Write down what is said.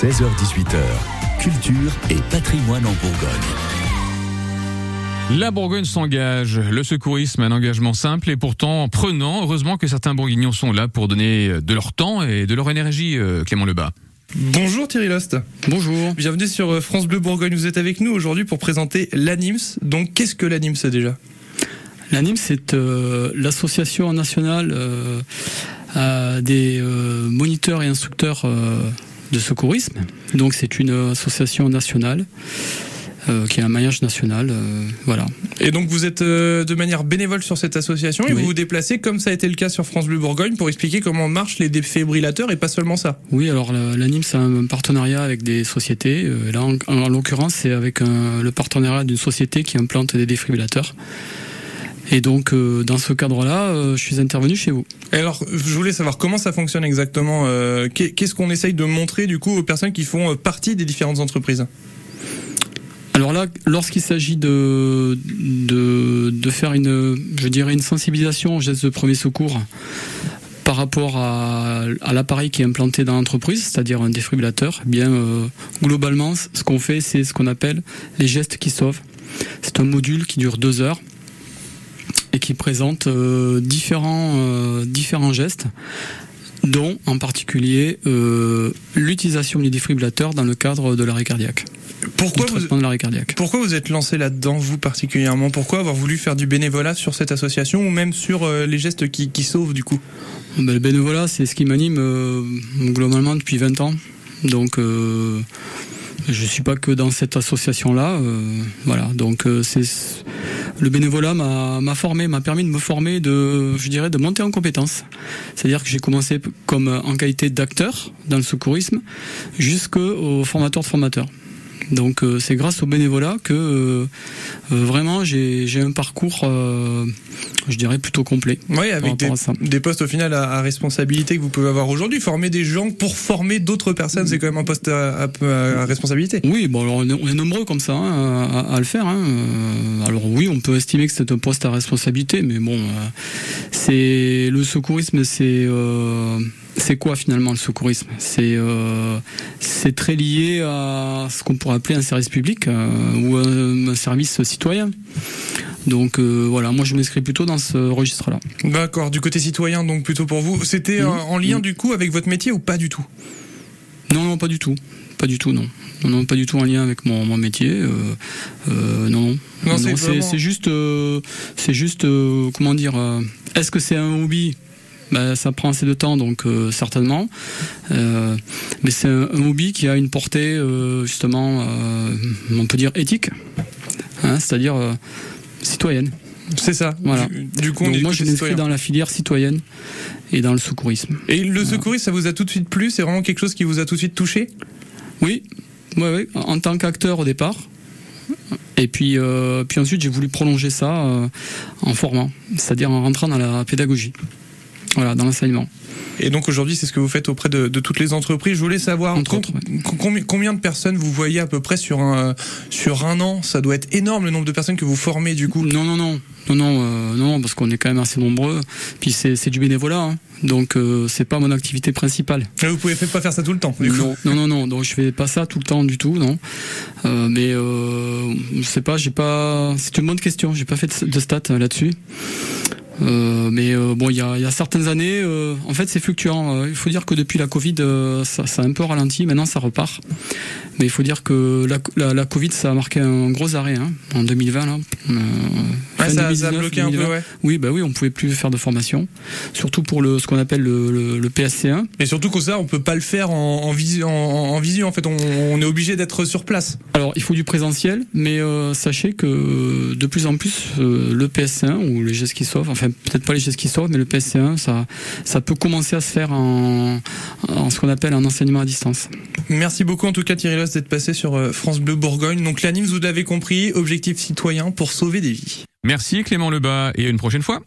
16h18h, culture et patrimoine en Bourgogne. La Bourgogne s'engage. Le secourisme, un engagement simple et pourtant prenant. Heureusement que certains bourguignons sont là pour donner de leur temps et de leur énergie, euh, Clément Lebas. Bonjour Thierry Lost. Bonjour. Bienvenue sur euh, France Bleu Bourgogne. Vous êtes avec nous aujourd'hui pour présenter l'ANIMS. Donc qu'est-ce que l'ANIMS déjà? L'ANIMS, c'est euh, l'association nationale euh, des euh, moniteurs et instructeurs euh, de secourisme. Donc c'est une association nationale euh, qui a un maillage national. euh, voilà. Et donc vous êtes euh, de manière bénévole sur cette association et Oui. vous vous déplacez comme ça a été le cas sur France Bleu Bourgogne pour expliquer comment marchent les défibrillateurs et pas seulement ça. Oui, alors la- l'ANIMS a un partenariat avec des sociétés. Euh, là, en, en l'occurrence, c'est avec un- le partenariat d'une société qui implante des défibrillateurs. Et donc, euh, dans ce cadre-là, euh, je suis intervenu chez vous. Et alors je voulais savoir comment ça fonctionne exactement. euh, qu'est- Qu'est-ce qu'on essaye de montrer du coup aux personnes qui font partie des différentes entreprises? Alors là, lorsqu'il s'agit de, de, de faire une, je dirais, une sensibilisation aux gestes de premier secours par rapport à, à l'appareil qui est implanté dans l'entreprise, c'est-à-dire un défibrillateur, eh bien globalement, ce qu'on fait, c'est ce qu'on appelle les gestes qui sauvent. C'est un module qui dure deux heures et qui présente euh, différents, euh, différents gestes dont en particulier euh, l'utilisation du défibrillateur dans le cadre de l'arrêt cardiaque, Pourquoi vous, traitement de l'arrêt cardiaque. pourquoi vous êtes lancé là-dedans vous particulièrement? Pourquoi avoir voulu faire du bénévolat sur cette association ou même sur euh, les gestes qui, qui sauvent du coup? Ben, le bénévolat, c'est ce qui m'anime euh, globalement depuis 20 ans. Donc, je suis pas que dans cette association-là. voilà. Donc, c'est le bénévolat m'a formé, m'a permis de me former, de, je dirais, de monter en compétences. C'est-à-dire que j'ai commencé comme euh, en qualité d'acteur dans le secourisme, jusqu'au formateur de formateur. Donc, euh, c'est grâce au bénévolat que euh, euh, vraiment j'ai un parcours, je dirais, plutôt complet. Oui, avec des, postes au final à, à responsabilité que vous pouvez avoir aujourd'hui. Former des gens pour former d'autres personnes, c'est quand même un poste à, à- à responsabilité. Oui, bon, alors on est, on est nombreux comme ça hein, à, le faire. hein. Alors oui, on peut estimer que c'est un poste à responsabilité, mais bon, c'est le secourisme, c'est euh, c'est quoi finalement le secourisme? C'est euh, c'est très lié à ce qu'on pourrait appeler un service public euh, ou un, un service citoyen. Donc euh, voilà, moi je m'inscris plutôt dans ce registre-là. D'accord, du côté citoyen, donc plutôt pour vous. C'était en lien du coup avec votre métier ou pas du tout? Non, non, pas du tout. Pas du tout, non. Non, non, pas du tout en lien avec mon, mon métier. Euh, euh, non, non. Non, c'est c'est vraiment- c'est juste, euh, c'est juste, comment dire. Est-ce que c'est un hobby? Ben, ça prend assez de temps, donc euh, certainement. Euh, mais c'est un, un hobby qui a une portée euh, justement, on peut dire éthique, hein, c'est-à-dire citoyenne. C'est ça. Voilà. Du, du coup, on Donc est moi, je m'inscris dans la filière citoyenne et dans le secourisme. Et le secourisme, ça vous a tout de suite plu? C'est vraiment quelque chose qui vous a tout de suite touché? Oui, ouais, ouais, en tant qu'acteur au départ. Et puis, euh, puis ensuite, j'ai voulu prolonger ça euh, en formant, c'est-à-dire en rentrant dans la pédagogie, voilà, dans l'enseignement. Et donc aujourd'hui, c'est ce que vous faites auprès de, de toutes les entreprises. Je voulais savoir Entre com- autres, com- combien, de personnes vous voyez à peu près sur un sur un an? Ça doit être énorme le nombre de personnes que vous formez du coup. Non, non, non, non, non, euh, non, parce qu'on est quand même assez nombreux. Puis c'est du bénévolat, hein. donc euh, c'est pas mon activité principale. Vous pouvez pas faire ça tout le temps. Du coup. Non, non, non, non, donc je fais pas ça tout le temps du tout, non. Euh, mais euh, je sais pas, j'ai pas. C'est une bonne question. J'ai pas fait de stats là-dessus. Euh, mais euh, bon, il y a, y a certaines années, euh, en fait, c'est fluctuant. Euh, il faut dire que depuis la Covid, euh, ça, ça a un peu ralenti. Maintenant, ça repart. Mais il faut dire que la, la, la Covid, ça a marqué un gros arrêt hein, en 2020. Là. Ouais, ça, ça a 2019, bloqué un peu, 2020. ouais. Oui, bah oui, on pouvait plus faire de formation, surtout pour le ce qu'on appelle le, le, le PSC1. Et surtout que ça, on peut pas le faire en, en, visu, en, en visu. En fait, on, on est obligé d'être sur place. Alors, il faut du présentiel, mais euh, sachez que de plus en plus, euh, le PS1 ou les gestes qui sauvent, enfin peut-être pas les gestes qui sauvent, mais le PS1, ça, ça peut commencer à se faire en, en ce qu'on appelle un enseignement à distance. Merci beaucoup en tout cas Thierry Loss d'être passé sur euh, France Bleu Bourgogne. Donc l'ANIMS, vous l'avez compris, objectif citoyen pour sauver des vies. Merci Clément Lebas et à une prochaine fois.